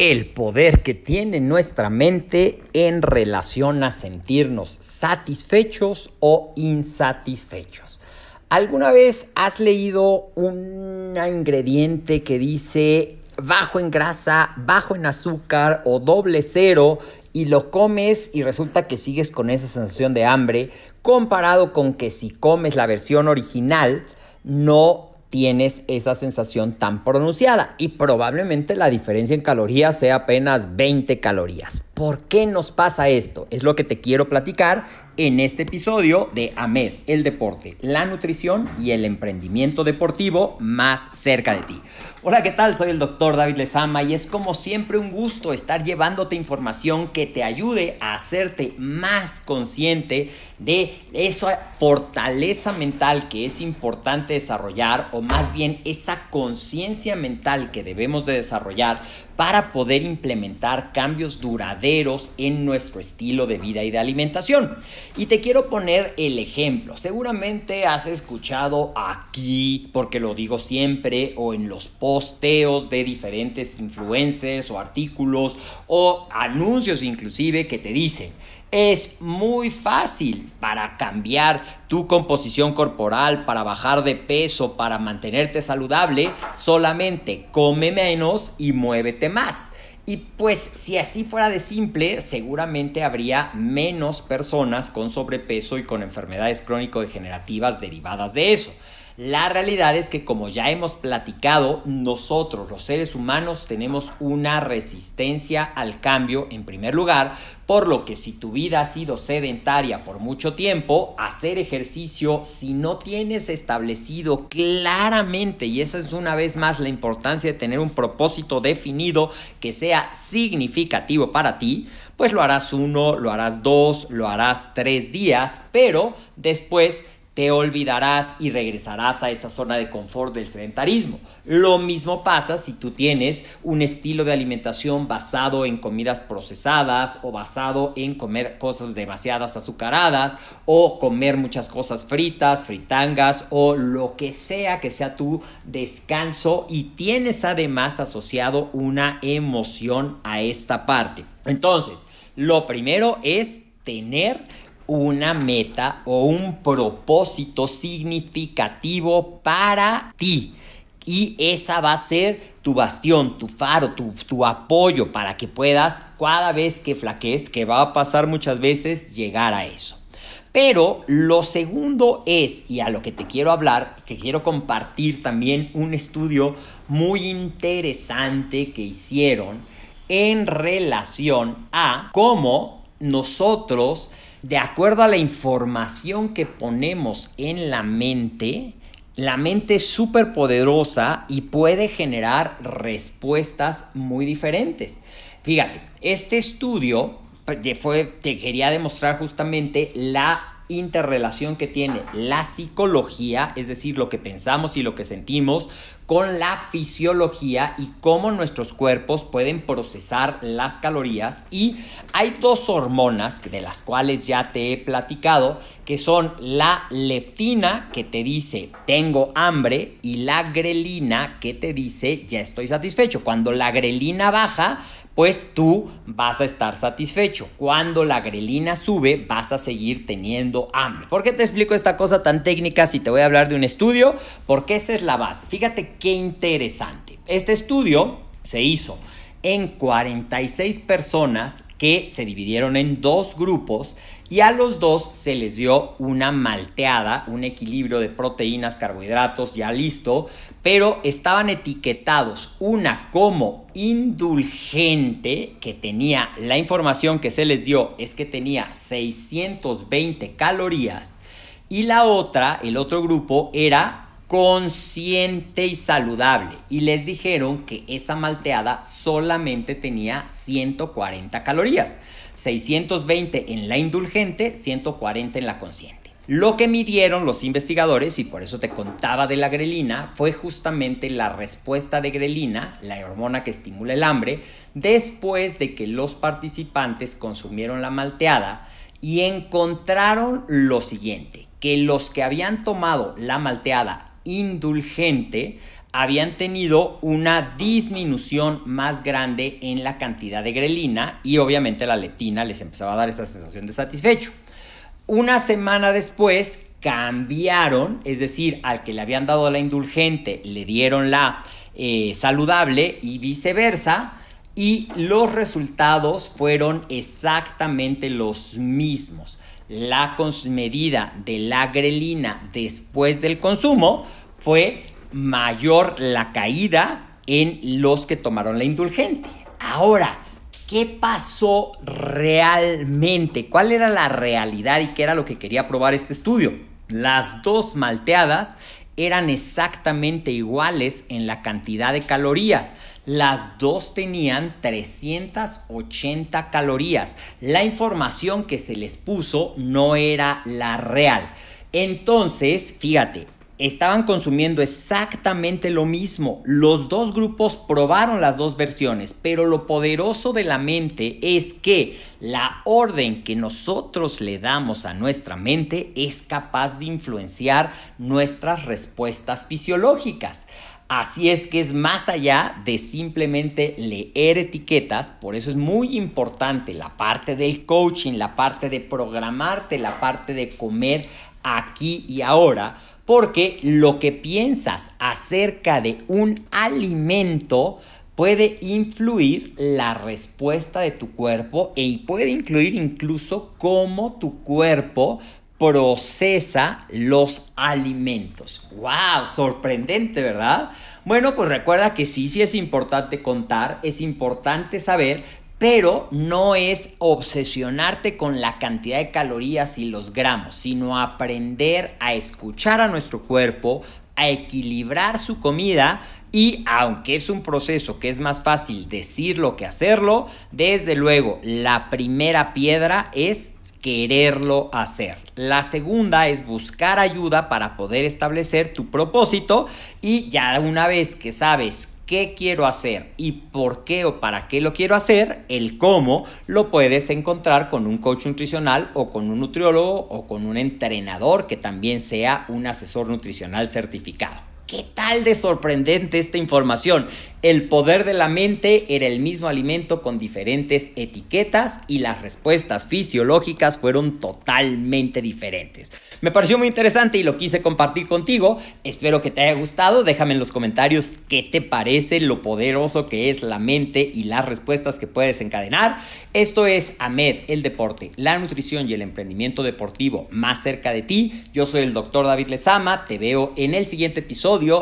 El poder que tiene nuestra mente en relación a sentirnos satisfechos o insatisfechos. ¿Alguna vez has leído un ingrediente que dice bajo en grasa, bajo en azúcar o doble cero y lo comes y resulta que sigues con esa sensación de hambre, comparado con que si comes la versión original, no tienes esa sensación tan pronunciada y probablemente la diferencia en calorías sea apenas 20 calorías. ¿Por qué nos pasa esto? Es lo que te quiero platicar en este episodio de AMED, el deporte, la nutrición y el emprendimiento deportivo más cerca de ti. Hola, ¿qué tal? Soy el doctor David Lezama y es como siempre un gusto estar llevándote información que te ayude a hacerte más consciente de esa fortaleza mental que es importante desarrollar o más bien esa conciencia mental que debemos de desarrollar para poder implementar cambios duraderos en nuestro estilo de vida y de alimentación. Y te quiero poner el ejemplo. Seguramente has escuchado aquí, porque lo digo siempre, o en los posteos de diferentes influencers o artículos o anuncios inclusive que te dicen, es muy fácil para cambiar tu composición corporal, para bajar de peso, para mantenerte saludable. Solamente come menos y muévete más. Y pues si así fuera de simple, seguramente habría menos personas con sobrepeso y con enfermedades crónico-degenerativas derivadas de eso. La realidad es que como ya hemos platicado, nosotros los seres humanos tenemos una resistencia al cambio en primer lugar, por lo que si tu vida ha sido sedentaria por mucho tiempo, hacer ejercicio si no tienes establecido claramente, y esa es una vez más la importancia de tener un propósito definido que sea significativo para ti, pues lo harás uno, lo harás dos, lo harás tres días, pero después te olvidarás y regresarás a esa zona de confort del sedentarismo. Lo mismo pasa si tú tienes un estilo de alimentación basado en comidas procesadas o basado en comer cosas demasiadas azucaradas o comer muchas cosas fritas, fritangas o lo que sea que sea tu descanso y tienes además asociado una emoción a esta parte. Entonces, lo primero es tener una meta o un propósito significativo para ti. Y esa va a ser tu bastión, tu faro, tu, apoyo para que puedas cada vez que flaquees, que va a pasar muchas veces, llegar a eso. Pero lo segundo es, y a lo que te quiero hablar, que quiero compartir también un estudio muy interesante que hicieron en relación a cómo nosotros de acuerdo a la información que ponemos en la mente, la mente es súper poderosa y puede generar respuestas muy diferentes. Fíjate, este estudio fue, te quería demostrar justamente la interrelación que tiene la psicología, es decir, lo que pensamos y lo que sentimos, con la fisiología y cómo nuestros cuerpos pueden procesar las calorías. Y hay dos hormonas de las cuales ya te he platicado, que son la leptina, que te dice tengo hambre, y la grelina, que te dice ya estoy satisfecho. Cuando la grelina baja, pues tú vas a estar satisfecho. Cuando la grelina sube, vas a seguir teniendo hambre. ¿Por qué te explico esta cosa tan técnica si te voy a hablar de un estudio? Porque esa es la base. Fíjate qué interesante. Este estudio se hizo en 46 personas que se dividieron en dos grupos y a los dos se les dio una malteada, un equilibrio de proteínas, carbohidratos ya listo, pero estaban etiquetados una como indulgente, que tenía la información que se les dio es que tenía 620 calorías, y la otra, el otro grupo, era consciente y saludable. Y les dijeron que esa malteada solamente tenía 140 calorías. 620 en la indulgente, 140 en la consciente. Lo que midieron los investigadores, y por eso te contaba de la grelina, fue justamente la respuesta de grelina, la hormona que estimula el hambre, después de que los participantes consumieron la malteada y encontraron lo siguiente, que los que habían tomado la malteada indulgente habían tenido una disminución más grande en la cantidad de grelina y obviamente la leptina les empezaba a dar esa sensación de satisfecho. Una semana después cambiaron, es decir, al que le habían dado la indulgente le dieron la eh, saludable y viceversa, y los resultados fueron exactamente los mismos la medida de la grelina después del consumo fue mayor la caída en los que tomaron la indulgente. Ahora, ¿qué pasó realmente? ¿Cuál era la realidad y qué era lo que quería probar este estudio? Las dos malteadas eran exactamente iguales en la cantidad de calorías. Las dos tenían 380 calorías. La información que se les puso no era la real. Entonces, fíjate, estaban consumiendo exactamente lo mismo. Los dos grupos probaron las dos versiones, pero lo poderoso de la mente es que la orden que nosotros le damos a nuestra mente es capaz de influenciar nuestras respuestas fisiológicas. Así es que es más allá de simplemente leer etiquetas, por eso es muy importante la parte del coaching, la parte de programarte, la parte de comer aquí y ahora, porque lo que piensas acerca de un alimento puede influir la respuesta de tu cuerpo y puede incluir incluso cómo tu cuerpo procesa los alimentos. ¡Wow! Sorprendente, ¿verdad? Bueno, pues recuerda que sí, sí es importante contar, es importante saber, pero no es obsesionarte con la cantidad de calorías y los gramos, sino aprender a escuchar a nuestro cuerpo, a equilibrar su comida y aunque es un proceso que es más fácil decirlo que hacerlo, desde luego la primera piedra es quererlo hacer. La segunda es buscar ayuda para poder establecer tu propósito y ya una vez que sabes qué quiero hacer y por qué o para qué lo quiero hacer, el cómo lo puedes encontrar con un coach nutricional o con un nutriólogo o con un entrenador que también sea un asesor nutricional certificado. ¿Qué tal de sorprendente esta información? El poder de la mente era el mismo alimento con diferentes etiquetas y las respuestas fisiológicas fueron totalmente diferentes. Me pareció muy interesante y lo quise compartir contigo. Espero que te haya gustado. Déjame en los comentarios qué te parece lo poderoso que es la mente y las respuestas que puedes encadenar. Esto es AMED, el deporte, la nutrición y el emprendimiento deportivo más cerca de ti. Yo soy el doctor David Lezama. Te veo en el siguiente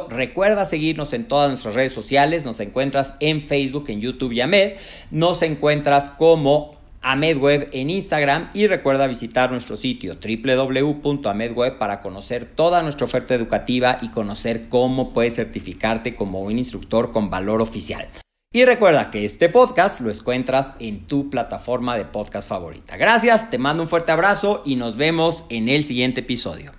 Recuerda seguirnos en todas nuestras redes sociales nos encuentras en Facebook, en YouTube y AMED. Nos encuentras como AmedWeb en Instagram y recuerda visitar nuestro sitio www.amedweb para conocer toda nuestra oferta educativa y conocer cómo puedes certificarte como un instructor con valor oficial. Y recuerda que este podcast lo encuentras en tu plataforma de podcast favorita. Gracias, te mando un fuerte abrazo y nos vemos en el siguiente episodio.